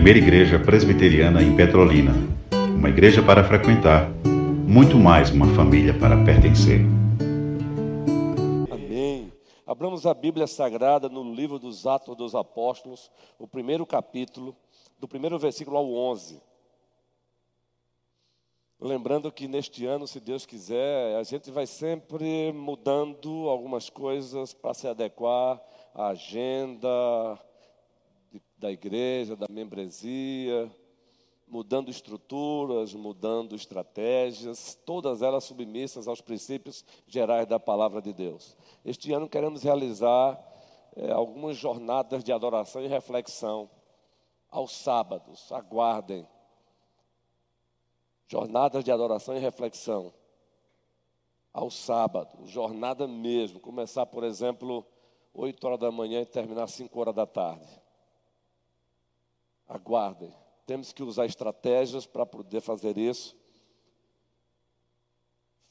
primeira igreja presbiteriana em Petrolina. Uma igreja para frequentar, muito mais uma família para pertencer. Amém. Abramos a Bíblia Sagrada no livro dos Atos dos Apóstolos, o primeiro capítulo, do primeiro versículo ao 11. Lembrando que neste ano, se Deus quiser, a gente vai sempre mudando algumas coisas para se adequar à agenda da igreja, da membresia, mudando estruturas, mudando estratégias, todas elas submissas aos princípios gerais da palavra de Deus. Este ano queremos realizar é, algumas jornadas de adoração e reflexão aos sábados. Aguardem jornadas de adoração e reflexão ao sábado, jornada mesmo, começar, por exemplo, 8 horas da manhã e terminar 5 horas da tarde. Aguardem, temos que usar estratégias para poder fazer isso.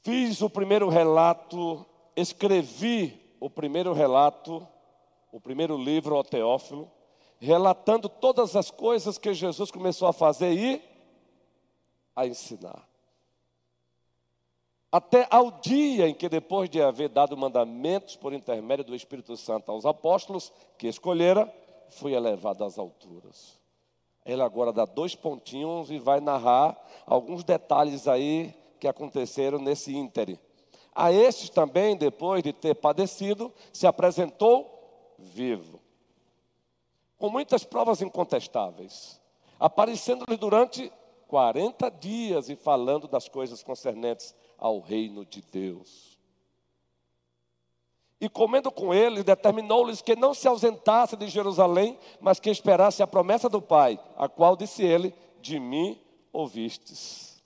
Fiz o primeiro relato, escrevi o primeiro relato, o primeiro livro ao Teófilo, relatando todas as coisas que Jesus começou a fazer e a ensinar. Até ao dia em que, depois de haver dado mandamentos por intermédio do Espírito Santo aos apóstolos que escolhera, foi elevado às alturas. Ele agora dá dois pontinhos e vai narrar alguns detalhes aí que aconteceram nesse íntere. A estes também, depois de ter padecido, se apresentou vivo. Com muitas provas incontestáveis, aparecendo-lhe durante 40 dias e falando das coisas concernentes ao reino de Deus. E comendo com eles, determinou-lhes que não se ausentasse de Jerusalém, mas que esperasse a promessa do Pai, a qual disse ele: De mim ouvistes.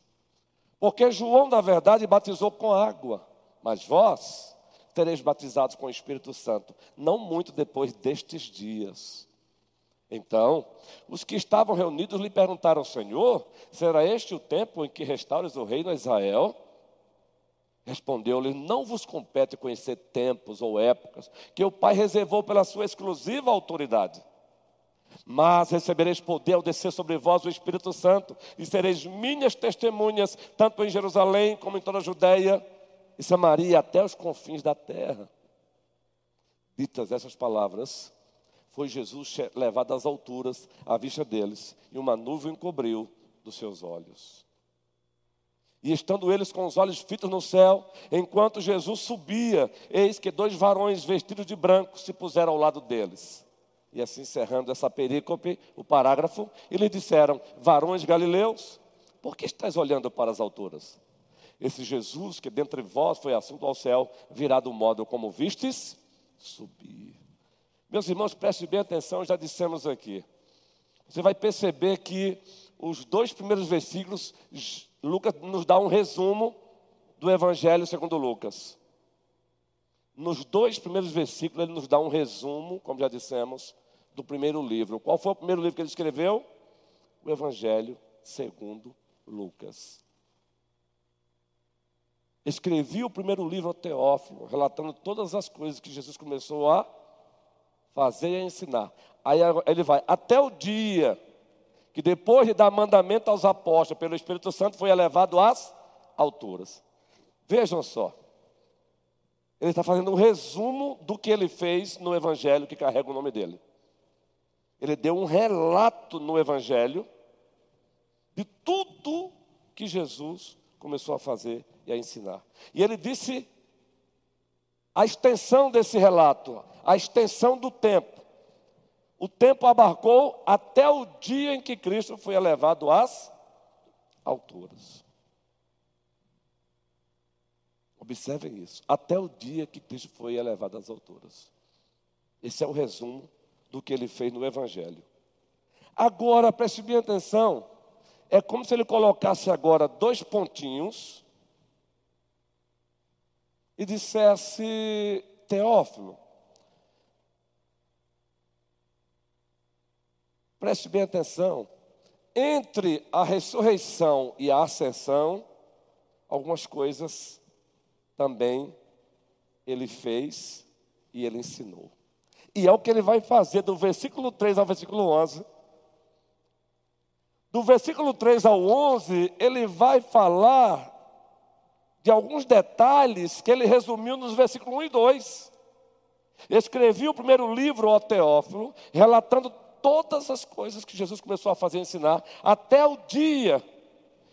Porque João, na verdade, batizou com água, mas vós tereis batizados com o Espírito Santo, não muito depois destes dias. Então, os que estavam reunidos lhe perguntaram: Senhor, será este o tempo em que restaures o reino a Israel? Respondeu-lhe: Não vos compete conhecer tempos ou épocas que o Pai reservou pela sua exclusiva autoridade. Mas recebereis poder ao descer sobre vós o Espírito Santo, e sereis minhas testemunhas, tanto em Jerusalém como em toda a Judéia e Samaria, até os confins da terra. Ditas essas palavras, foi Jesus levado às alturas à vista deles, e uma nuvem cobriu dos seus olhos. E estando eles com os olhos fitos no céu, enquanto Jesus subia, eis que dois varões vestidos de branco se puseram ao lado deles. E assim encerrando essa perícope, o parágrafo, e lhe disseram: Varões galileus, por que estáis olhando para as alturas? Esse Jesus que dentre vós foi assunto ao céu, virá do modo como vistes subir. Meus irmãos, prestem bem atenção, já dissemos aqui. Você vai perceber que os dois primeiros versículos, Lucas nos dá um resumo do Evangelho segundo Lucas. Nos dois primeiros versículos, ele nos dá um resumo, como já dissemos, do primeiro livro. Qual foi o primeiro livro que ele escreveu? O Evangelho segundo Lucas. Escrevi o primeiro livro ao Teófilo, relatando todas as coisas que Jesus começou a fazer e a ensinar. Aí ele vai, até o dia que depois de dar mandamento aos apóstolos pelo Espírito Santo foi elevado às alturas. Vejam só. Ele está fazendo um resumo do que ele fez no Evangelho que carrega o nome dele. Ele deu um relato no Evangelho de tudo que Jesus começou a fazer e a ensinar. E ele disse a extensão desse relato, a extensão do tempo. O tempo abarcou até o dia em que Cristo foi elevado às alturas. Observem isso. Até o dia que Cristo foi elevado às alturas. Esse é o resumo do que ele fez no Evangelho. Agora, preste bem atenção. É como se ele colocasse agora dois pontinhos e dissesse: Teófilo, Preste bem atenção. Entre a ressurreição e a ascensão, algumas coisas também ele fez e ele ensinou. E é o que ele vai fazer do versículo 3 ao versículo 11, Do versículo 3 ao 11, ele vai falar de alguns detalhes que ele resumiu nos versículos 1 e 2. Escrevi o primeiro livro ao Teófilo, relatando todas as coisas que Jesus começou a fazer ensinar, até o dia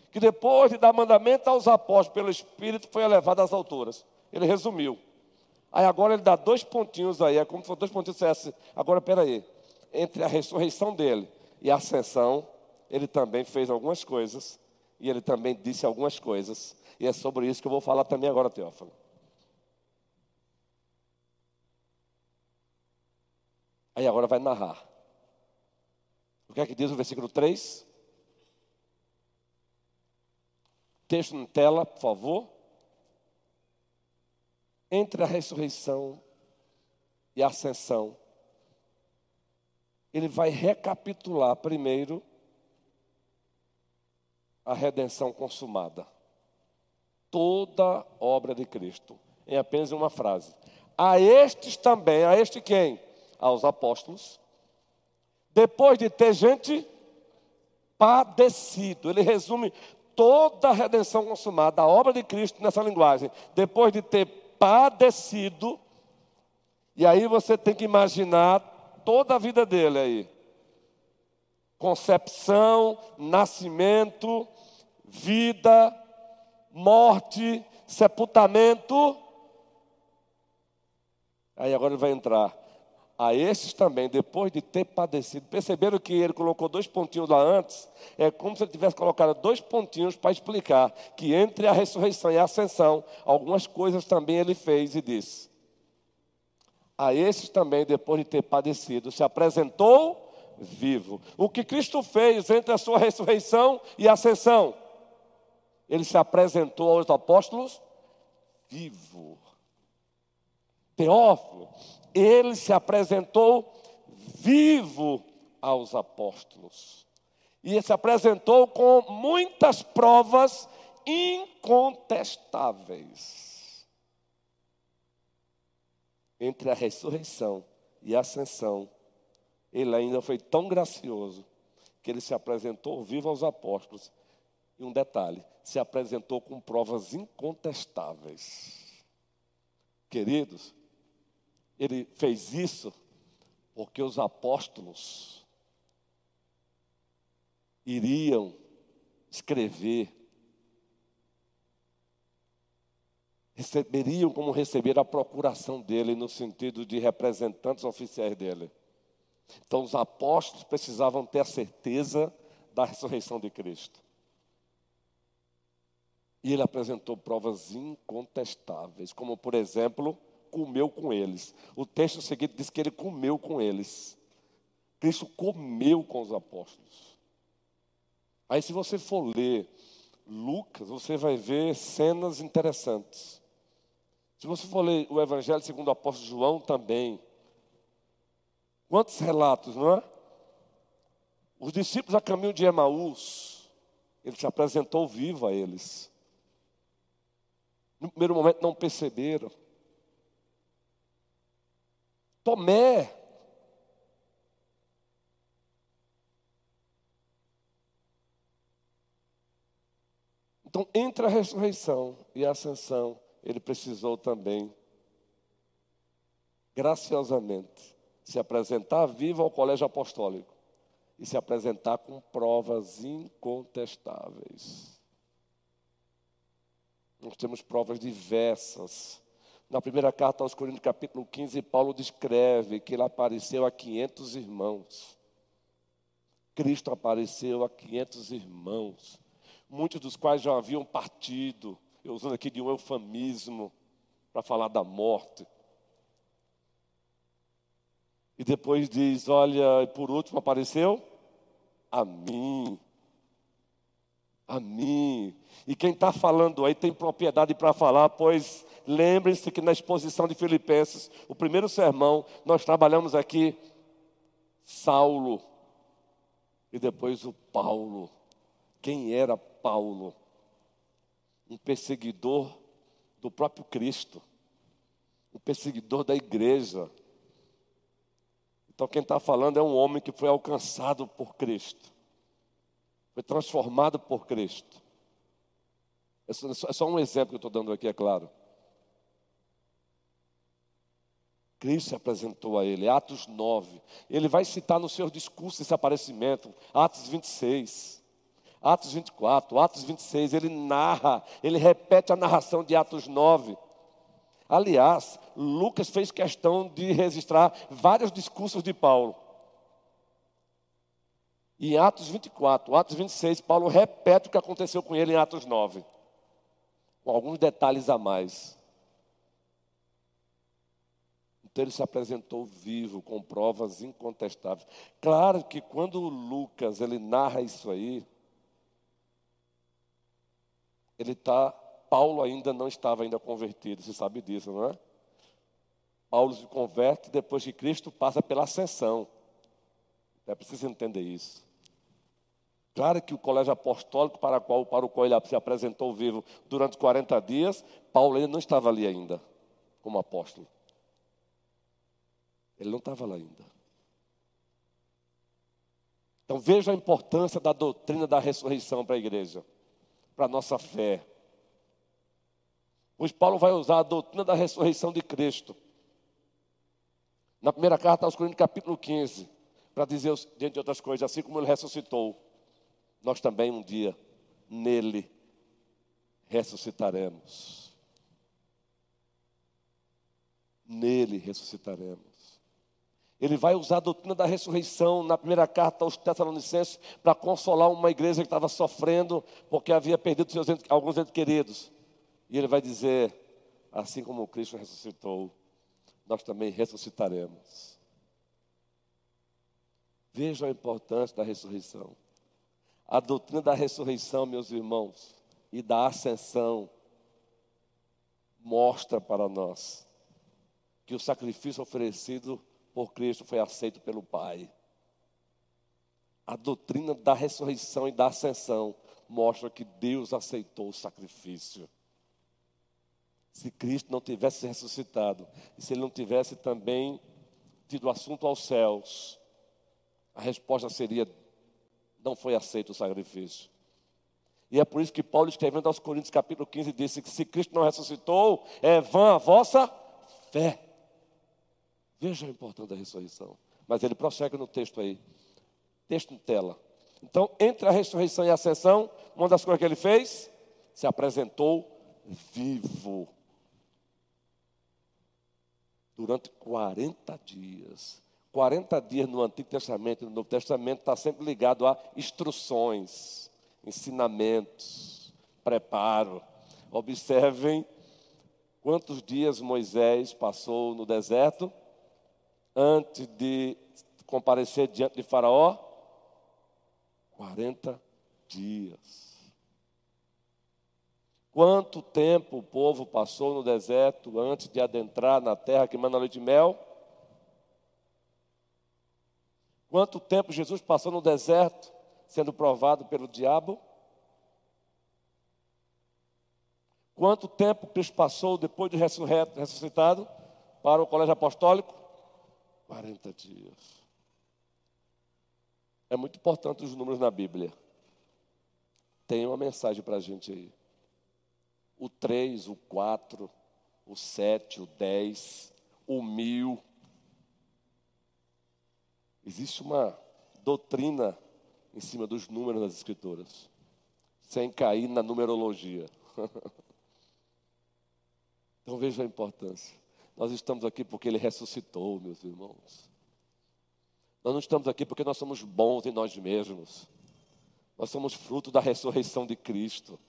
que depois de dar mandamento aos apóstolos pelo Espírito foi elevado às alturas. Ele resumiu. Aí agora ele dá dois pontinhos aí, é como se fosse dois pontinhos dissesse, agora peraí, entre a ressurreição dele e a ascensão, ele também fez algumas coisas, e ele também disse algumas coisas, e é sobre isso que eu vou falar também agora, Teófilo. Aí agora vai narrar. O que é que diz o versículo 3? Texto na tela, por favor. Entre a ressurreição e a ascensão, ele vai recapitular primeiro a redenção consumada. Toda obra de Cristo, em apenas uma frase. A estes também, a este quem? Aos apóstolos. Depois de ter gente padecido, ele resume toda a redenção consumada, a obra de Cristo nessa linguagem. Depois de ter padecido, e aí você tem que imaginar toda a vida dele aí concepção, nascimento, vida, morte, sepultamento. Aí agora ele vai entrar. A esses também, depois de ter padecido, perceberam que ele colocou dois pontinhos lá antes? É como se ele tivesse colocado dois pontinhos para explicar que entre a ressurreição e a ascensão, algumas coisas também ele fez e disse. A esses também, depois de ter padecido, se apresentou vivo. O que Cristo fez entre a sua ressurreição e ascensão? Ele se apresentou aos apóstolos vivo. Teófilo, ele se apresentou vivo aos apóstolos. E se apresentou com muitas provas incontestáveis. Entre a ressurreição e a ascensão, ele ainda foi tão gracioso que ele se apresentou vivo aos apóstolos. E um detalhe: se apresentou com provas incontestáveis. Queridos, ele fez isso porque os apóstolos iriam escrever, receberiam como receber a procuração dele, no sentido de representantes oficiais dele. Então, os apóstolos precisavam ter a certeza da ressurreição de Cristo. E ele apresentou provas incontestáveis, como, por exemplo, comeu com eles. O texto seguinte diz que ele comeu com eles. Cristo comeu com os apóstolos. Aí, se você for ler Lucas, você vai ver cenas interessantes. Se você for ler o Evangelho segundo o apóstolo João também, Quantos relatos, não é? Os discípulos a caminho de Emaús, ele se apresentou vivo a eles. No primeiro momento não perceberam. Tomé, Então, entre a ressurreição e a ascensão, ele precisou também, graciosamente, se apresentar vivo ao colégio apostólico e se apresentar com provas incontestáveis. Nós temos provas diversas. Na primeira carta aos Coríntios, capítulo 15, Paulo descreve que ele apareceu a 500 irmãos. Cristo apareceu a 500 irmãos, muitos dos quais já haviam partido, eu usando aqui de um eufemismo para falar da morte. E depois diz: Olha, por último apareceu a mim. A mim. E quem está falando aí tem propriedade para falar, pois lembrem-se que na exposição de Filipenses, o primeiro sermão, nós trabalhamos aqui Saulo e depois o Paulo. Quem era Paulo? Um perseguidor do próprio Cristo, um perseguidor da igreja então, quem está falando é um homem que foi alcançado por Cristo. Foi transformado por Cristo. É só um exemplo que eu estou dando aqui, é claro. Cristo se apresentou a ele, Atos 9. Ele vai citar no seu discurso esse aparecimento, Atos 26, Atos 24, Atos 26. Ele narra, ele repete a narração de Atos 9. Aliás, Lucas fez questão de registrar vários discursos de Paulo. Em Atos 24, Atos 26, Paulo repete o que aconteceu com ele em Atos 9, com alguns detalhes a mais. Então ele se apresentou vivo, com provas incontestáveis. Claro que quando Lucas ele narra isso aí, ele está, Paulo ainda não estava ainda convertido, você sabe disso, não é? Paulo se converte depois que Cristo passa pela ascensão. É preciso entender isso. Claro que o colégio apostólico para, qual, para o qual ele se apresentou vivo durante 40 dias, Paulo ainda não estava ali ainda, como apóstolo. Ele não estava lá ainda. Então veja a importância da doutrina da ressurreição para a igreja, para a nossa fé. Pois Paulo vai usar a doutrina da ressurreição de Cristo. Na primeira carta aos Coríntios, capítulo 15, para dizer, dentre outras coisas, assim como ele ressuscitou, nós também um dia nele ressuscitaremos. Nele ressuscitaremos. Ele vai usar a doutrina da ressurreição na primeira carta aos Tessalonicenses para consolar uma igreja que estava sofrendo porque havia perdido seus alguns entes queridos. E ele vai dizer: assim como Cristo ressuscitou, nós também ressuscitaremos. Vejam a importância da ressurreição. A doutrina da ressurreição, meus irmãos, e da ascensão mostra para nós que o sacrifício oferecido por Cristo foi aceito pelo Pai. A doutrina da ressurreição e da ascensão mostra que Deus aceitou o sacrifício. Se Cristo não tivesse ressuscitado, e se ele não tivesse também tido assunto aos céus, a resposta seria: não foi aceito o sacrifício. E é por isso que Paulo, escrevendo aos Coríntios, capítulo 15, disse que se Cristo não ressuscitou, é vã a vossa fé. Veja a importância da ressurreição. Mas ele prossegue no texto aí. Texto em tela. Então, entre a ressurreição e a ascensão, uma das coisas que ele fez, se apresentou vivo. Durante 40 dias. 40 dias no Antigo Testamento e no Novo Testamento está sempre ligado a instruções, ensinamentos, preparo. Observem quantos dias Moisés passou no deserto antes de comparecer diante de Faraó? 40 dias. Quanto tempo o povo passou no deserto antes de adentrar na terra que manda leite e mel? Quanto tempo Jesus passou no deserto sendo provado pelo diabo? Quanto tempo Cristo passou depois de ressuscitado para o colégio apostólico? 40 dias. É muito importante os números na Bíblia. Tem uma mensagem para a gente aí. O 3, o 4, o 7, o 10, o mil. Existe uma doutrina em cima dos números das Escrituras, sem cair na numerologia. então veja a importância. Nós estamos aqui porque Ele ressuscitou, meus irmãos. Nós não estamos aqui porque nós somos bons em nós mesmos. Nós somos fruto da ressurreição de Cristo.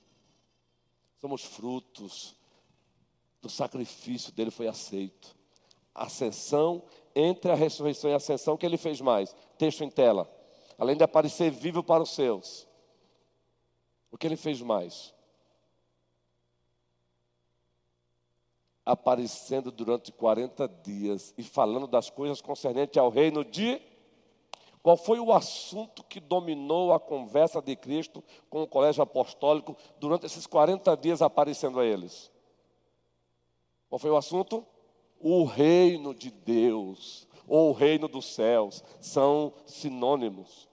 Somos frutos do sacrifício dele foi aceito. Ascensão, entre a ressurreição e a ascensão, o que ele fez mais? Texto em tela. Além de aparecer vivo para os seus. O que ele fez mais? aparecendo durante 40 dias e falando das coisas concernentes ao reino de. Qual foi o assunto que dominou a conversa de Cristo com o colégio apostólico durante esses 40 dias aparecendo a eles? Qual foi o assunto? O reino de Deus ou o reino dos céus são sinônimos.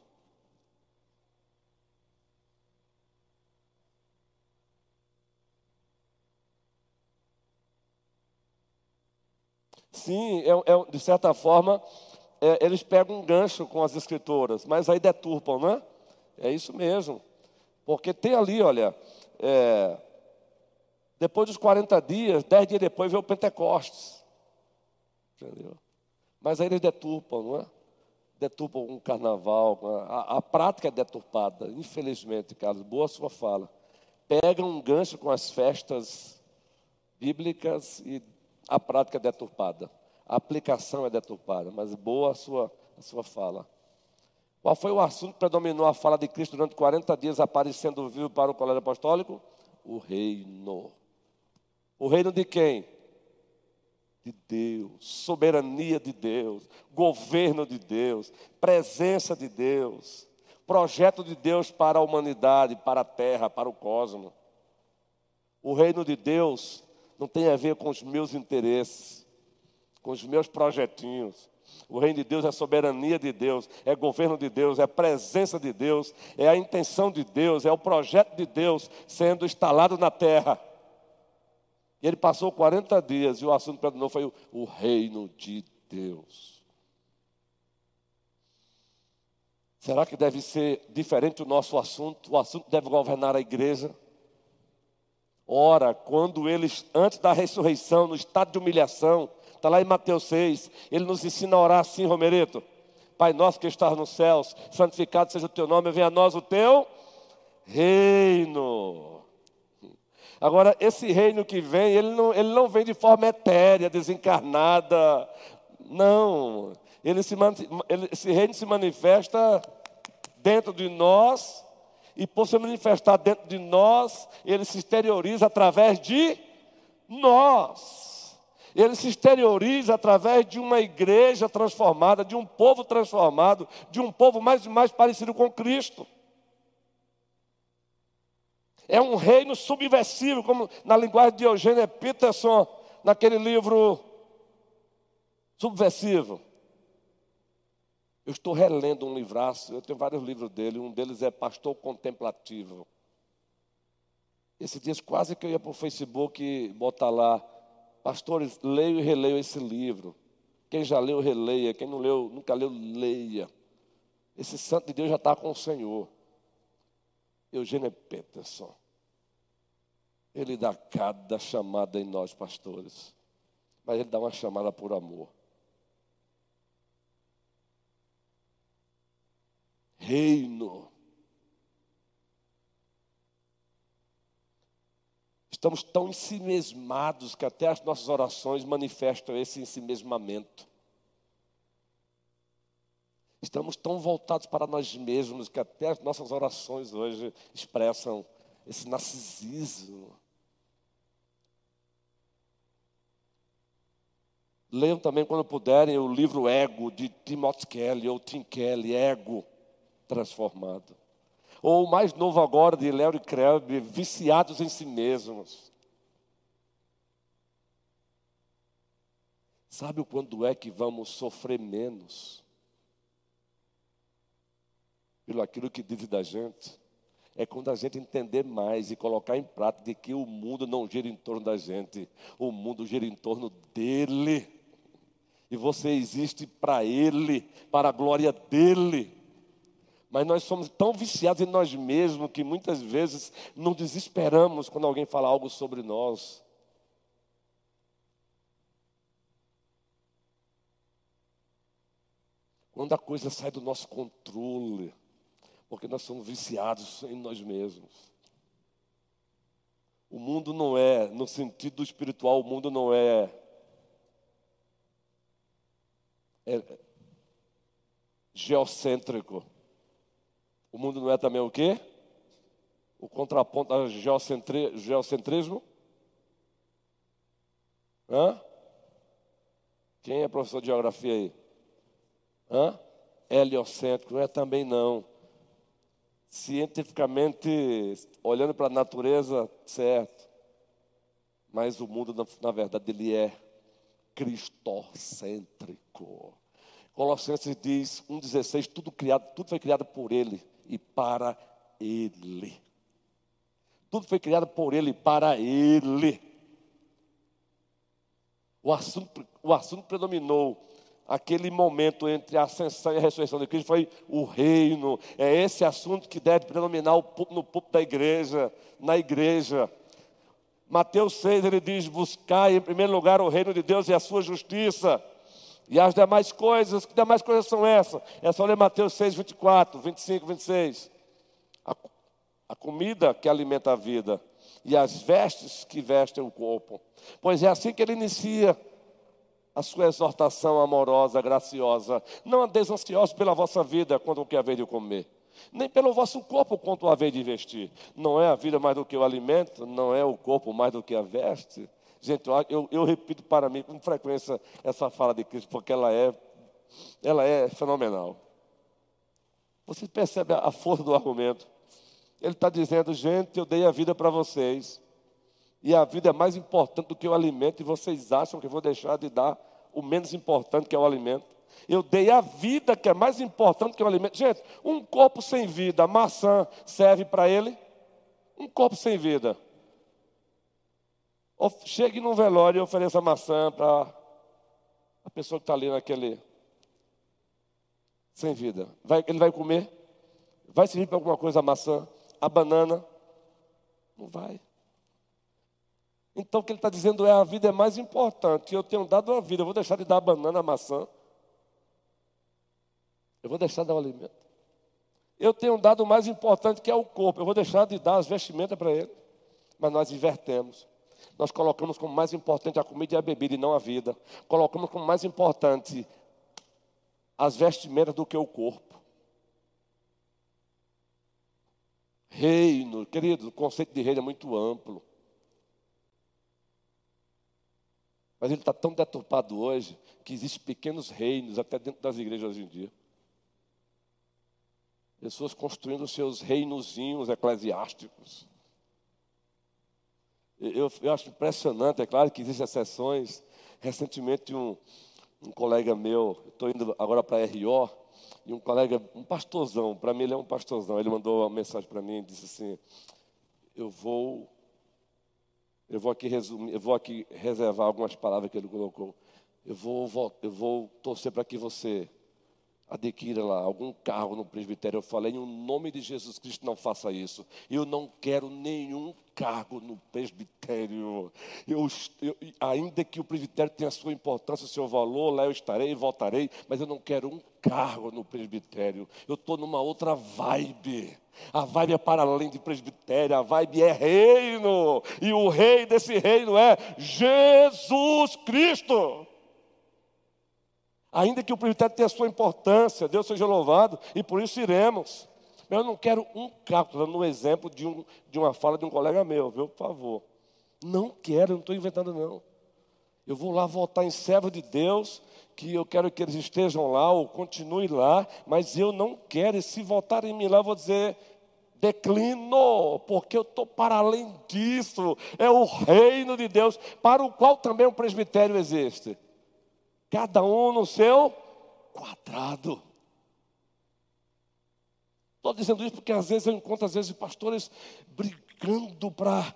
Sim, é, é, de certa forma, é, eles pegam um gancho com as escritoras, mas aí deturpam, né? É isso mesmo. Porque tem ali, olha, é, depois dos 40 dias, 10 dias depois veio o Pentecostes. Entendeu? Mas aí eles deturpam, não é? Deturpam um carnaval. A, a prática é deturpada, infelizmente, Carlos. Boa sua fala. Pegam um gancho com as festas bíblicas e a prática é deturpada. A aplicação é deturpada, mas boa a sua, a sua fala. Qual foi o assunto que predominou a fala de Cristo durante 40 dias, aparecendo vivo para o colégio apostólico? O reino. O reino de quem? De Deus, soberania de Deus, governo de Deus, presença de Deus, projeto de Deus para a humanidade, para a terra, para o cosmos. O reino de Deus não tem a ver com os meus interesses, com os meus projetinhos. O reino de Deus é soberania de Deus, é governo de Deus, é presença de Deus, é a intenção de Deus, é o projeto de Deus sendo instalado na terra. E ele passou 40 dias e o assunto para novo foi o, o reino de Deus. Será que deve ser diferente o nosso assunto? O assunto deve governar a igreja? Ora, quando eles, antes da ressurreição, no estado de humilhação, está lá em Mateus 6, ele nos ensina a orar assim, Romerito. Pai nosso que estás nos céus, santificado seja o teu nome, venha a nós o teu reino. Agora, esse reino que vem, ele não, ele não vem de forma etérea, desencarnada. Não. Ele se, ele, esse reino se manifesta dentro de nós, e por se manifestar dentro de nós, ele se exterioriza através de nós. Ele se exterioriza através de uma igreja transformada, de um povo transformado, de um povo mais e mais parecido com Cristo. É um reino subversivo, como na linguagem de Eugênio Peterson, naquele livro Subversivo. Eu estou relendo um livraço, eu tenho vários livros dele, um deles é Pastor Contemplativo. Esses dias quase que eu ia para o Facebook botar lá, pastores, leio e releio esse livro. Quem já leu, releia. Quem não leu, nunca leu, leia. Esse santo de Deus já está com o Senhor. Eugênio Peterson. Ele dá cada chamada em nós, pastores. Mas ele dá uma chamada por amor. Reino. Estamos tão ensimesmados que até as nossas orações manifestam esse ensimesmamento. Estamos tão voltados para nós mesmos que até as nossas orações hoje expressam esse narcisismo. Leiam também, quando puderem, o livro Ego, de Timothy Kelly, ou Tim Kelly, Ego Transformado. Ou o mais novo agora, de Larry Crabb, Viciados em Si Mesmos. Sabe quando é que vamos sofrer menos? Pelo aquilo que diz da gente? é quando a gente entender mais e colocar em prática que o mundo não gira em torno da gente, o mundo gira em torno dele. E você existe para ele, para a glória dele. Mas nós somos tão viciados em nós mesmos que muitas vezes não desesperamos quando alguém fala algo sobre nós. Quando a coisa sai do nosso controle porque nós somos viciados em nós mesmos. O mundo não é, no sentido espiritual, o mundo não é, é geocêntrico. O mundo não é também o quê? O contraponto ao geocentri, geocentrismo? Hã? Quem é professor de geografia aí? Hã? Heliocêntrico, não é também não cientificamente, olhando para a natureza, certo. Mas o mundo, na, na verdade, ele é cristocêntrico. Colossenses diz 1,16, tudo criado, tudo foi criado por ele e para ele. Tudo foi criado por ele e para ele. O assunto, o assunto predominou aquele momento entre a ascensão e a ressurreição de Cristo foi o reino. É esse assunto que deve predominar no púlpito da igreja, na igreja. Mateus 6, ele diz: Buscai em primeiro lugar o reino de Deus e a sua justiça. E as demais coisas, que demais coisas são essas? É só ler Mateus 6, 24, 25, 26. A, a comida que alimenta a vida e as vestes que vestem o corpo. Pois é assim que ele inicia a sua exortação amorosa, graciosa. Não andeis ansiosos pela vossa vida quanto o que haver de comer, nem pelo vosso corpo quanto o haver de vestir. Não é a vida mais do que o alimento, não é o corpo mais do que a veste. Gente, eu, eu repito para mim com frequência essa fala de Cristo, porque ela é, ela é fenomenal. Você percebe a força do argumento. Ele está dizendo, gente, eu dei a vida para vocês. E a vida é mais importante do que o alimento, e vocês acham que eu vou deixar de dar o menos importante, que é o alimento? Eu dei a vida, que é mais importante que o alimento. Gente, um corpo sem vida, maçã, serve para ele? Um corpo sem vida. Chegue num velório e ofereça maçã para a pessoa que está ali naquele. Sem vida. Vai, ele vai comer? Vai servir para alguma coisa a maçã? A banana? Não vai. Então o que ele está dizendo é: a vida é mais importante. Eu tenho dado a vida, eu vou deixar de dar a banana, a maçã. Eu vou deixar de dar o alimento. Eu tenho dado o mais importante que é o corpo. Eu vou deixar de dar as vestimentas para ele. Mas nós invertemos. Nós colocamos como mais importante a comida e a bebida e não a vida. Colocamos como mais importante as vestimentas do que o corpo. Reino, querido, o conceito de reino é muito amplo. Mas ele está tão deturpado hoje que existem pequenos reinos até dentro das igrejas hoje em dia. Pessoas construindo seus reinozinhos eclesiásticos. Eu, eu acho impressionante, é claro que existem exceções. Recentemente um, um colega meu, estou indo agora para RO, e um colega, um pastorzão, para mim ele é um pastorzão, ele mandou uma mensagem para mim e disse assim, eu vou eu vou aqui resumir, eu vou aqui reservar algumas palavras que ele colocou. Eu vou, eu vou torcer para que você adquira lá algum cargo no presbitério. Eu falei, em nome de Jesus Cristo, não faça isso. Eu não quero nenhum cargo no presbitério. Eu, eu, ainda que o presbitério tenha a sua importância, o seu valor, lá eu estarei e voltarei, mas eu não quero um cargo no presbitério. Eu estou numa outra vibe. A vibe é para além de presbitério, a vibe é reino. E o rei desse reino é Jesus Cristo. Ainda que o presbitério tenha a sua importância, Deus seja louvado, e por isso iremos. Eu não quero um carro, estou dando um exemplo de, um, de uma fala de um colega meu, viu, por favor. Não quero, não estou inventando, não. Eu vou lá votar em servo de Deus, que eu quero que eles estejam lá ou continuem lá, mas eu não quero, e se votarem em mim lá, eu vou dizer, declino, porque eu estou para além disso. É o reino de Deus, para o qual também o presbitério existe. Cada um no seu quadrado. Estou dizendo isso porque às vezes eu encontro, às vezes, pastores brigando para.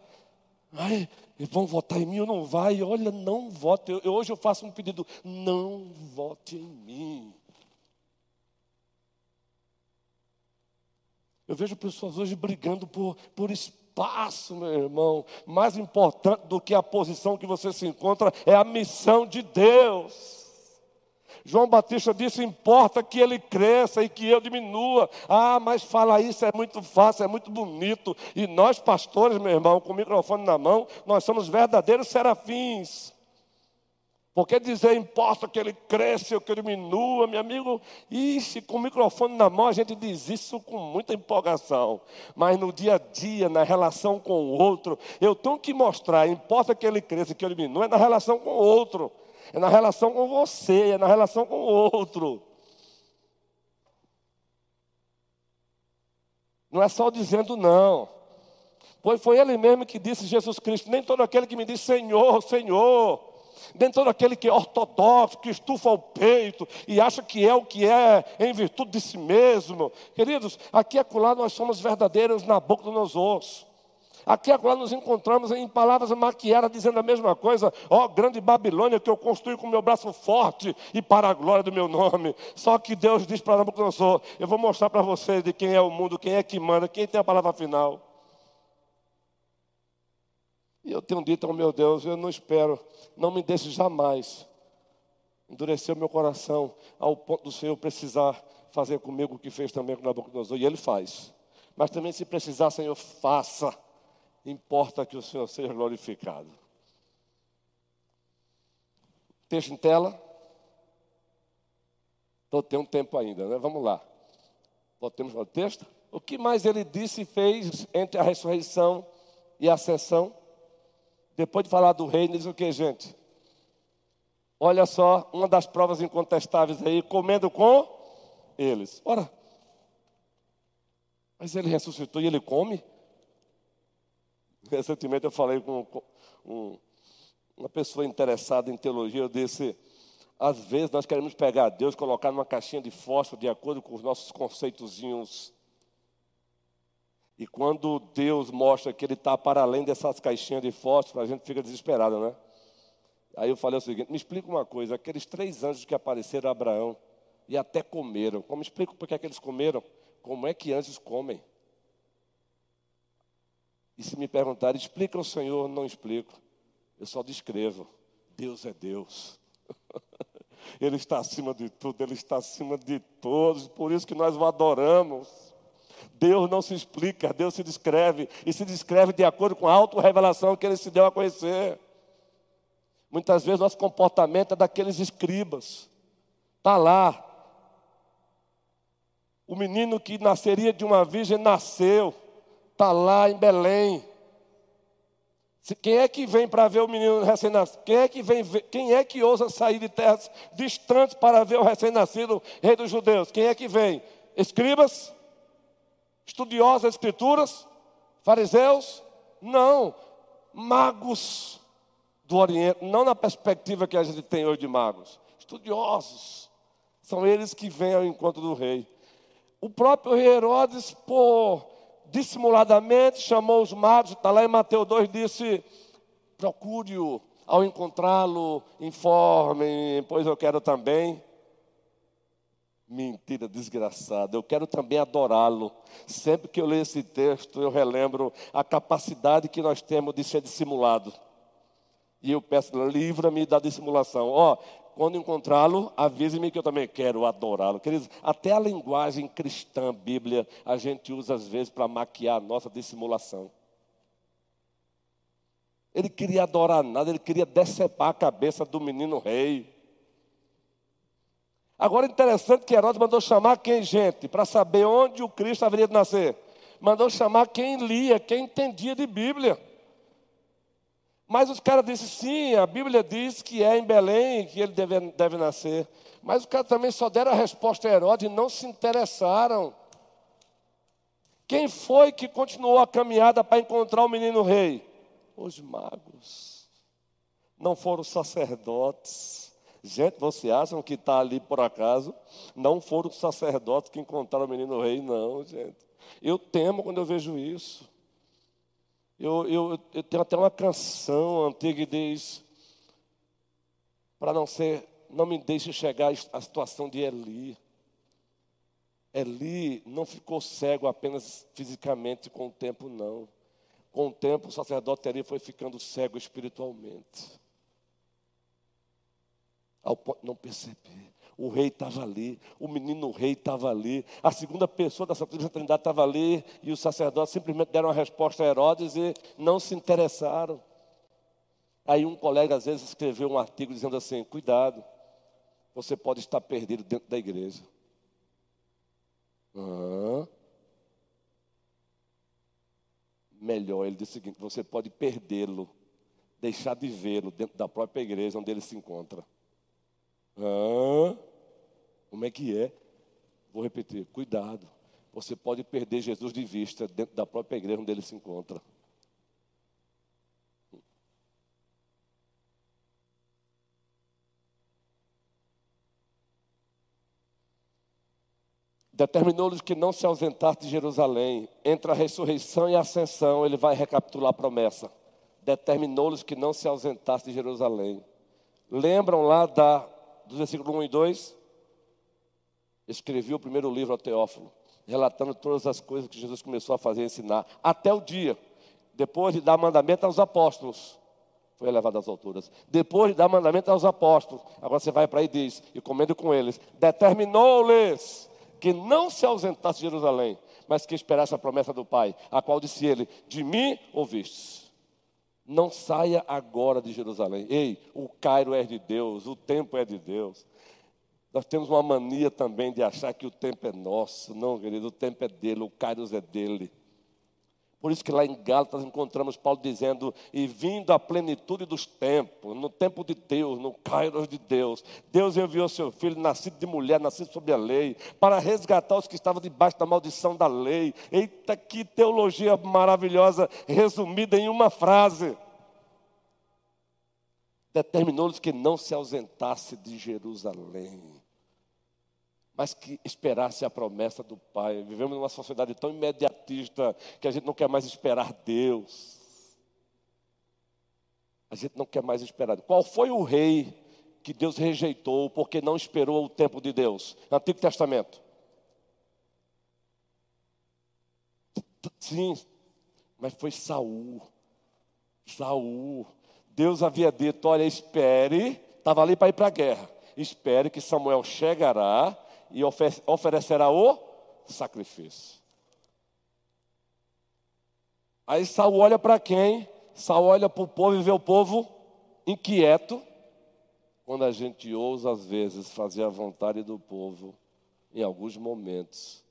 Vão votar em mim ou não vai? Olha, não vote. Eu, hoje eu faço um pedido: não vote em mim. Eu vejo pessoas hoje brigando por, por espaço, meu irmão. Mais importante do que a posição que você se encontra é a missão de Deus. João Batista disse: importa que ele cresça e que eu diminua. Ah, mas falar isso é muito fácil, é muito bonito. E nós, pastores, meu irmão, com o microfone na mão, nós somos verdadeiros serafins. Porque dizer importa que ele cresça ou que ele diminua, meu amigo, ixi, com o microfone na mão a gente diz isso com muita empolgação. Mas no dia a dia, na relação com o outro, eu tenho que mostrar, importa que ele cresça, que ele diminua, é na relação com o outro é na relação com você, é na relação com o outro. Não é só dizendo não. Pois foi ele mesmo que disse Jesus Cristo: nem todo aquele que me diz Senhor, Senhor, nem todo aquele que é ortodoxo, que estufa o peito e acha que é o que é em virtude de si mesmo. Queridos, aqui e acolá nós somos verdadeiros na boca dos nossos ossos. Aqui agora nos encontramos em palavras maquiadas dizendo a mesma coisa. Ó, oh, grande Babilônia que eu construí com meu braço forte e para a glória do meu nome. Só que Deus diz para Nabucodonosor: Eu vou mostrar para vocês de quem é o mundo, quem é que manda, quem tem a palavra final. E eu tenho dito ao meu Deus: Eu não espero, não me deixe jamais endurecer o meu coração ao ponto do Senhor precisar fazer comigo o que fez também com Nabucodonosor. E Ele faz. Mas também, se precisar, Senhor, faça importa que o Senhor seja glorificado. Texto em tela. Então tem um tempo ainda, né? Vamos lá. Voltemos ao texto. O que mais ele disse e fez entre a ressurreição e a ascensão? Depois de falar do reino, diz o que, gente? Olha só, uma das provas incontestáveis aí, comendo com eles. Ora, mas ele ressuscitou e ele come? Recentemente eu falei com um, uma pessoa interessada em teologia, eu disse, às vezes nós queremos pegar Deus, colocar numa caixinha de fósforo de acordo com os nossos conceitozinhos. E quando Deus mostra que Ele está para além dessas caixinhas de fósforo, a gente fica desesperado, né? Aí eu falei o seguinte: me explica uma coisa, aqueles três anjos que apareceram a Abraão e até comeram, como explico por que, é que eles comeram? Como é que anjos comem? E se me perguntarem, explica ao Senhor, não explico. Eu só descrevo. Deus é Deus. Ele está acima de tudo, Ele está acima de todos, por isso que nós o adoramos. Deus não se explica, Deus se descreve, e se descreve de acordo com a auto-revelação que Ele se deu a conhecer. Muitas vezes nosso comportamento é daqueles escribas. Está lá. O menino que nasceria de uma virgem nasceu está lá em Belém. Quem é que vem para ver o menino recém-nascido? Quem é que vem ver, quem é que ousa sair de terras distantes para ver o recém-nascido rei dos judeus? Quem é que vem? Escribas? Estudiosos das escrituras? Fariseus? Não, magos do Oriente, não na perspectiva que a gente tem hoje de magos. Estudiosos. São eles que vêm ao encontro do rei. O próprio rei Herodes, por dissimuladamente chamou os magos, está lá em Mateus 2, disse: procure-o, ao encontrá-lo, informe, pois eu quero também. Mentira desgraçada, eu quero também adorá-lo. Sempre que eu leio esse texto, eu relembro a capacidade que nós temos de ser dissimulado. E eu peço, livra-me da dissimulação. Ó, oh, quando encontrá-lo, avise-me que eu também quero adorá-lo. Queridos, até a linguagem cristã, Bíblia, a gente usa às vezes para maquiar a nossa dissimulação. Ele queria adorar nada, ele queria decepar a cabeça do menino rei. Agora, interessante que Herodes mandou chamar quem, gente, para saber onde o Cristo haveria de nascer. Mandou chamar quem lia, quem entendia de Bíblia. Mas os caras disseram, sim, a Bíblia diz que é em Belém que ele deve, deve nascer. Mas os caras também só deram a resposta a Herodes e não se interessaram. Quem foi que continuou a caminhada para encontrar o menino rei? Os magos. Não foram os sacerdotes. Gente, você acham que está ali por acaso? Não foram os sacerdotes que encontraram o menino rei, não, gente. Eu temo quando eu vejo isso. Eu, eu, eu tenho até uma canção antiga que diz: para não ser, não me deixe chegar à situação de Eli. Eli não ficou cego apenas fisicamente com o tempo, não. Com o tempo, o sacerdote Eli foi ficando cego espiritualmente. Ao ponto de não perceber. O rei estava ali, o menino rei estava ali, a segunda pessoa da Santíssima Trindade estava ali, e os sacerdotes simplesmente deram a resposta a Herodes e não se interessaram. Aí um colega às vezes escreveu um artigo dizendo assim: cuidado, você pode estar perdido dentro da igreja. Uhum. Melhor, ele disse o seguinte: você pode perdê-lo, deixar de vê-lo dentro da própria igreja onde ele se encontra. Como é que é? Vou repetir: cuidado. Você pode perder Jesus de vista dentro da própria igreja onde ele se encontra. Determinou-lhes que não se ausentasse de Jerusalém. Entre a ressurreição e a ascensão, ele vai recapitular a promessa. Determinou-lhes que não se ausentasse de Jerusalém. Lembram lá da, do versículo 1 e 2? Escrevi o primeiro livro ao Teófilo, relatando todas as coisas que Jesus começou a fazer e ensinar, até o dia, depois de dar mandamento aos apóstolos foi elevado às alturas. Depois de dar mandamento aos apóstolos, agora você vai para aí e diz, e comendo com eles, determinou-lhes que não se ausentasse de Jerusalém, mas que esperasse a promessa do Pai, a qual disse ele: De mim ouvistes. Não saia agora de Jerusalém. Ei, o Cairo é de Deus, o tempo é de Deus. Nós temos uma mania também de achar que o tempo é nosso. Não, querido, o tempo é dele, o Cairo é dele. Por isso que lá em Gálatas encontramos Paulo dizendo: E vindo à plenitude dos tempos, no tempo de Deus, no Kairos de Deus, Deus enviou seu filho, nascido de mulher, nascido sob a lei, para resgatar os que estavam debaixo da maldição da lei. Eita, que teologia maravilhosa, resumida em uma frase. Determinou-lhes que não se ausentasse de Jerusalém mas que esperasse a promessa do Pai. Vivemos numa sociedade tão imediatista que a gente não quer mais esperar Deus. A gente não quer mais esperar. Qual foi o rei que Deus rejeitou porque não esperou o tempo de Deus? Antigo Testamento. Sim, mas foi Saul. Saul. Deus havia dito: olha, espere, estava ali para ir para a guerra. Espere que Samuel chegará e oferecerá o sacrifício. Aí Saul olha para quem? Saul olha para o povo e vê o povo inquieto. Quando a gente ousa, às vezes, fazer a vontade do povo, em alguns momentos,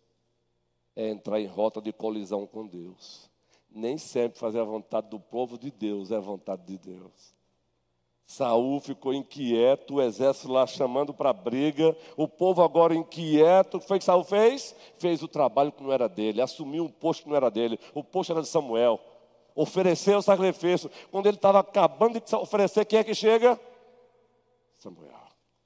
é entrar em rota de colisão com Deus. Nem sempre fazer a vontade do povo de Deus é a vontade de Deus. Saul ficou inquieto, o exército lá chamando para briga, o povo agora inquieto. O que foi que Saul fez? Fez o trabalho que não era dele, assumiu um posto que não era dele. O posto era de Samuel. Ofereceu o sacrifício. Quando ele estava acabando de oferecer, quem é que chega? Samuel.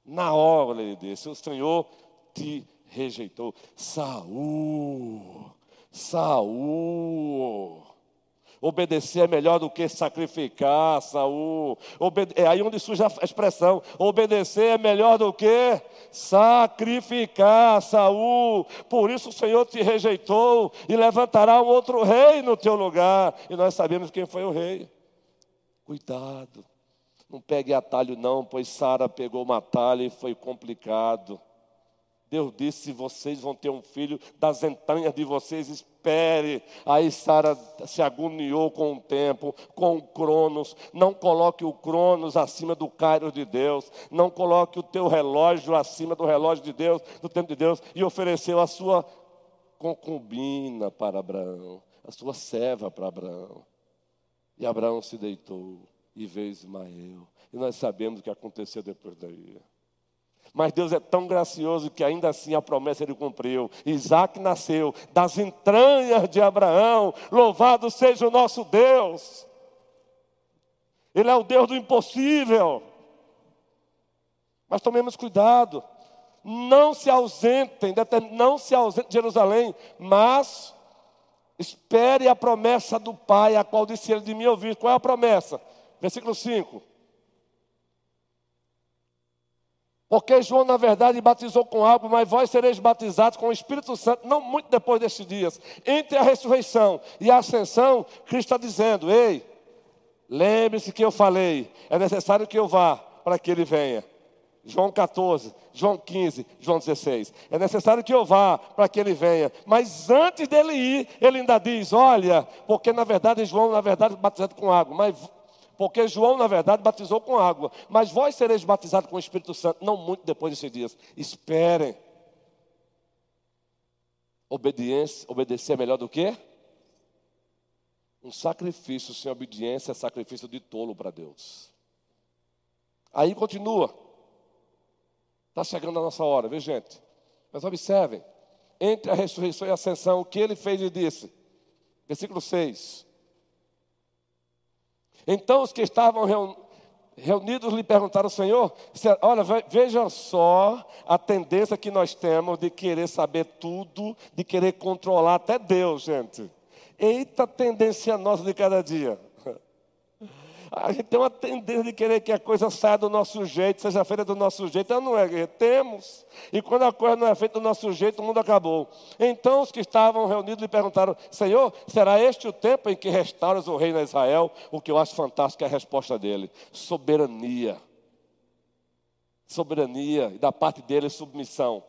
Na hora ele disse: O Senhor te rejeitou. Saul, Saul. Obedecer é melhor do que sacrificar, Saul. Obede é aí onde surge a expressão: obedecer é melhor do que sacrificar, Saul. Por isso o Senhor te rejeitou e levantará um outro rei no teu lugar. E nós sabemos quem foi o rei. Cuidado. Não pegue atalho, não, pois Sara pegou uma atalho e foi complicado. Deus disse: vocês vão ter um filho das entranhas de vocês, espere. Aí Sara se agoniou com o tempo, com o Cronos. Não coloque o Cronos acima do Cairo de Deus. Não coloque o teu relógio acima do relógio de Deus, do tempo de Deus. E ofereceu a sua concubina para Abraão, a sua serva para Abraão. E Abraão se deitou e veio Ismael. E nós sabemos o que aconteceu depois daí. Mas Deus é tão gracioso que ainda assim a promessa ele cumpriu. Isaac nasceu das entranhas de Abraão. Louvado seja o nosso Deus. Ele é o Deus do impossível. Mas tomemos cuidado. Não se ausentem, não se ausentem de Jerusalém, mas espere a promessa do Pai, a qual disse ele de mim ouvir. Qual é a promessa? Versículo 5. Porque João, na verdade, batizou com água, mas vós sereis batizados com o Espírito Santo, não muito depois destes dias. Entre a ressurreição e a ascensão, Cristo está dizendo: Ei, lembre-se que eu falei, é necessário que eu vá para que ele venha. João 14, João 15, João 16. É necessário que eu vá para que ele venha. Mas antes dele ir, ele ainda diz: Olha, porque na verdade João, na verdade, batizado com água, mas porque João, na verdade, batizou com água. Mas vós sereis batizados com o Espírito Santo, não muito depois desses dias. Esperem. Obediência, obedecer é melhor do que? Um sacrifício sem obediência é sacrifício de tolo para Deus. Aí continua. Está chegando a nossa hora, viu gente? Mas observem. Entre a ressurreição e a ascensão, o que ele fez e disse? Versículo 6. Então os que estavam reunidos lhe perguntaram, Senhor, olha, veja só a tendência que nós temos de querer saber tudo, de querer controlar até Deus, gente. Eita tendência nossa de cada dia. A gente tem uma tendência de querer que a coisa saia do nosso jeito, seja feita do nosso jeito. Ela não é, temos. E quando a coisa não é feita do nosso jeito, o mundo acabou. Então os que estavam reunidos lhe perguntaram: Senhor, será este o tempo em que restauras o reino de Israel? O que eu acho fantástico é a resposta dele: soberania. Soberania, e da parte dele, submissão.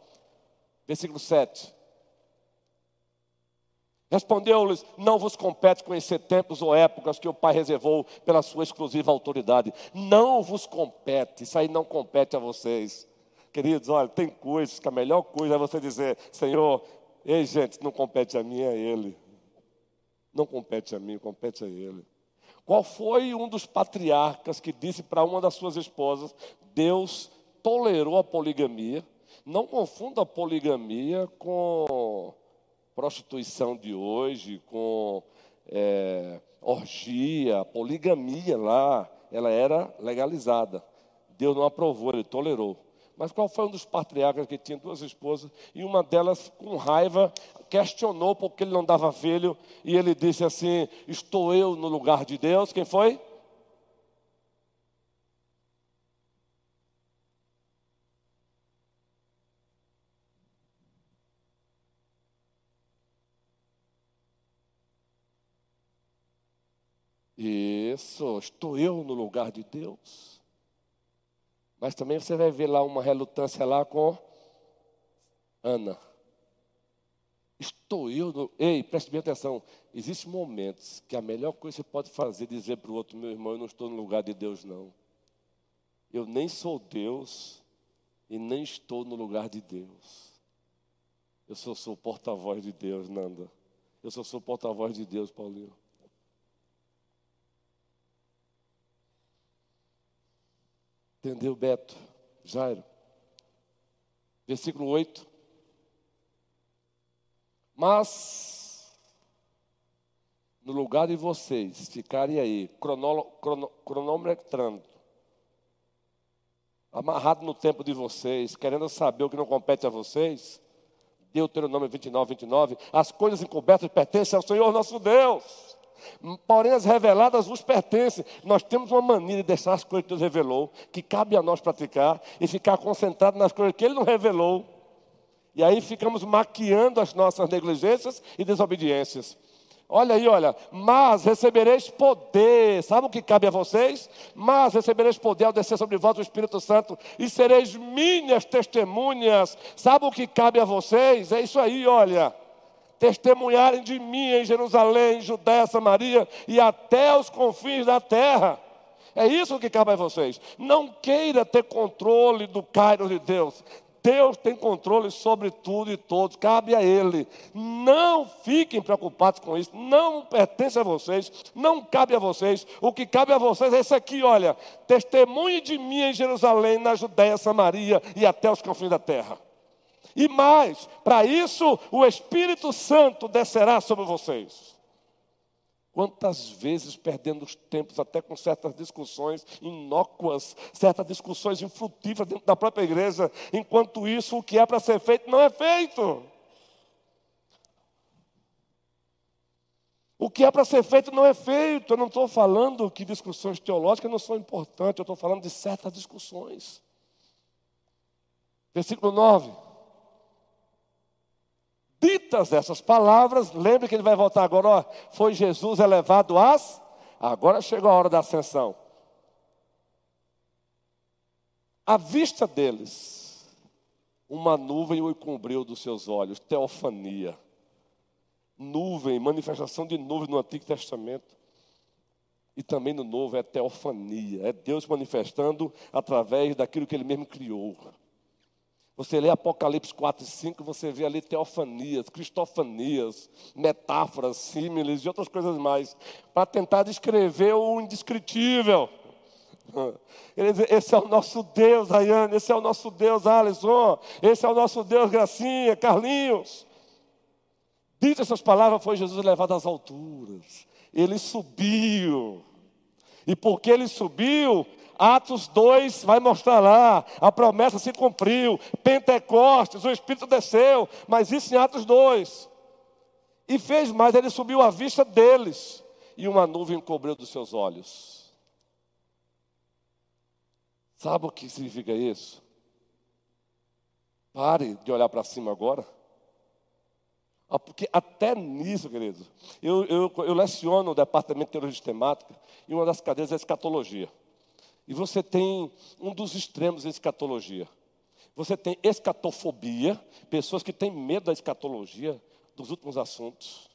Versículo 7. Respondeu-lhes: Não vos compete conhecer tempos ou épocas que o Pai reservou pela sua exclusiva autoridade. Não vos compete, isso aí não compete a vocês. Queridos, olha, tem coisas que a melhor coisa é você dizer: Senhor, ei gente, não compete a mim, é Ele. Não compete a mim, compete a Ele. Qual foi um dos patriarcas que disse para uma das suas esposas: Deus tolerou a poligamia? Não confunda a poligamia com prostituição de hoje, com é, orgia, poligamia lá, ela era legalizada. Deus não aprovou, ele tolerou. Mas qual foi um dos patriarcas que tinha duas esposas e uma delas, com raiva, questionou porque ele não dava filho e ele disse assim: Estou eu no lugar de Deus? Quem foi? Estou eu no lugar de Deus. Mas também você vai ver lá uma relutância lá com Ana. Estou eu no. Ei, preste bem atenção. Existem momentos que a melhor coisa que você pode fazer é dizer para o outro, meu irmão, eu não estou no lugar de Deus, não. Eu nem sou Deus e nem estou no lugar de Deus. Eu só sou porta-voz de Deus, Nanda. Eu só sou porta-voz de Deus, Paulinho. Entendeu, Beto? Jairo. Versículo 8. Mas, no lugar de vocês ficarem aí, cronometrando, amarrado no tempo de vocês, querendo saber o que não compete a vocês, Deuteronômio 29, 29, as coisas encobertas pertencem ao Senhor nosso Deus porém as reveladas vos pertencem. Nós temos uma mania de deixar as coisas que Deus revelou, que cabe a nós praticar, e ficar concentrado nas coisas que Ele não revelou. E aí ficamos maquiando as nossas negligências e desobediências. Olha aí, olha, mas recebereis poder, sabe o que cabe a vocês? Mas recebereis poder ao descer sobre vós o Espírito Santo e sereis minhas testemunhas, sabe o que cabe a vocês? É isso aí, olha testemunharem de mim em Jerusalém, Judéia, Samaria e até os confins da terra. É isso que cabe a vocês. Não queira ter controle do Cairo de Deus. Deus tem controle sobre tudo e todos, cabe a Ele. Não fiquem preocupados com isso, não pertence a vocês, não cabe a vocês. O que cabe a vocês é isso aqui, olha: testemunhe de mim em Jerusalém, na Judéia, Samaria e até os confins da terra. E mais, para isso o Espírito Santo descerá sobre vocês. Quantas vezes perdendo os tempos até com certas discussões inócuas, certas discussões infrutíferas dentro da própria igreja, enquanto isso o que é para ser feito não é feito. O que é para ser feito não é feito. Eu não estou falando que discussões teológicas não são importantes, eu estou falando de certas discussões. Versículo 9. Ditas essas palavras, lembre que ele vai voltar agora, ó, foi Jesus elevado às. Agora chegou a hora da ascensão. À vista deles, uma nuvem o encobriu dos seus olhos, teofania. Nuvem, manifestação de nuvem no Antigo Testamento. E também no Novo é teofania, é Deus manifestando através daquilo que Ele mesmo criou. Você lê Apocalipse 4 e 5, você vê ali teofanias, cristofanias, metáforas, símiles e outras coisas mais, para tentar descrever o indescritível. Esse é o nosso Deus, Rayane, esse é o nosso Deus, Alisson, esse é o nosso Deus, Gracinha, Carlinhos. Dito essas palavras, foi Jesus levado às alturas. Ele subiu. E porque ele subiu, Atos 2 vai mostrar lá, a promessa se cumpriu, Pentecostes, o Espírito desceu, mas isso em Atos 2. E fez mais, ele subiu à vista deles, e uma nuvem cobriu dos seus olhos. Sabe o que significa isso? Pare de olhar para cima agora. Ah, porque até nisso, querido, eu, eu, eu leciono o departamento de teologia sistemática e uma das cadeiras é escatologia. E você tem um dos extremos da escatologia. Você tem escatofobia, pessoas que têm medo da escatologia, dos últimos assuntos.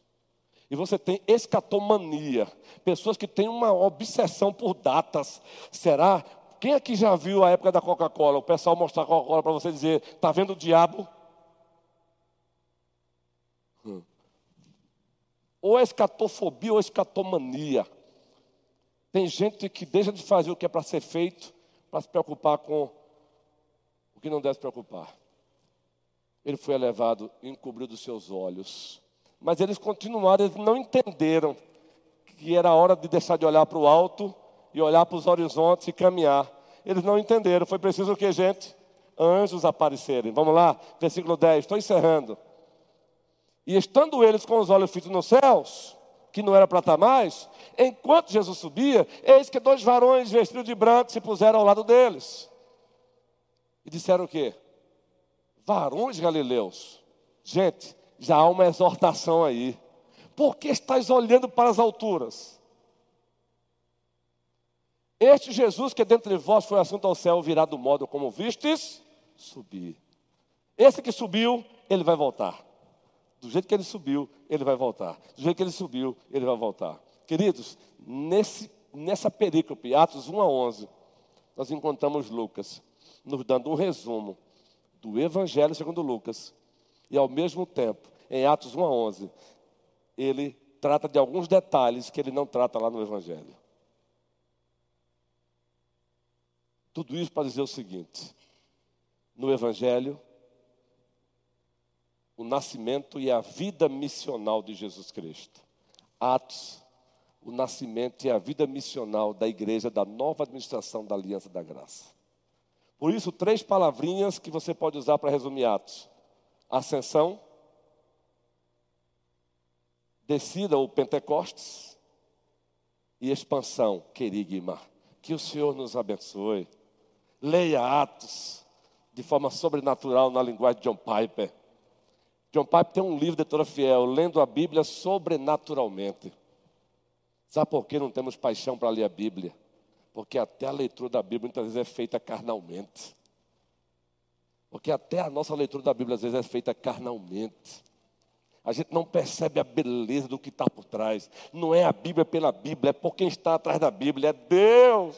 E você tem escatomania, pessoas que têm uma obsessão por datas. Será? Quem aqui já viu a época da Coca-Cola? O pessoal mostrar a Coca-Cola para você dizer: está vendo o diabo? Hum. Ou escatofobia ou escatomania. Tem gente que deixa de fazer o que é para ser feito para se preocupar com o que não deve se preocupar. Ele foi elevado e encobriu dos seus olhos. Mas eles continuaram, eles não entenderam que era hora de deixar de olhar para o alto e olhar para os horizontes e caminhar. Eles não entenderam. Foi preciso o que, gente? Anjos aparecerem. Vamos lá, versículo 10. Estou encerrando. E estando eles com os olhos fitos nos céus, que não era para estar mais, enquanto Jesus subia, eis que dois varões vestidos de branco se puseram ao lado deles. E disseram o quê? Varões galileus. Gente, já há uma exortação aí. Por que estás olhando para as alturas? Este Jesus que dentre vós foi assunto ao céu, virá do modo como vistes subir. Esse que subiu, ele vai voltar. Do jeito que ele subiu, ele vai voltar. Do jeito que ele subiu, ele vai voltar. Queridos, nesse, nessa perícope, Atos 1 a 11, nós encontramos Lucas nos dando um resumo do Evangelho segundo Lucas. E ao mesmo tempo, em Atos 1 a 11, ele trata de alguns detalhes que ele não trata lá no Evangelho. Tudo isso para dizer o seguinte: no Evangelho, o nascimento e a vida missional de Jesus Cristo. Atos, o nascimento e a vida missional da igreja da nova administração da Aliança da Graça. Por isso, três palavrinhas que você pode usar para resumir Atos: ascensão, descida ou Pentecostes e expansão, querigma. Que o Senhor nos abençoe. Leia Atos de forma sobrenatural na linguagem de John Piper. John Piper tem um livro de editora fiel, lendo a Bíblia sobrenaturalmente. Sabe por que não temos paixão para ler a Bíblia? Porque até a leitura da Bíblia muitas vezes é feita carnalmente. Porque até a nossa leitura da Bíblia às vezes é feita carnalmente. A gente não percebe a beleza do que está por trás. Não é a Bíblia pela Bíblia, é por quem está atrás da Bíblia, é Deus.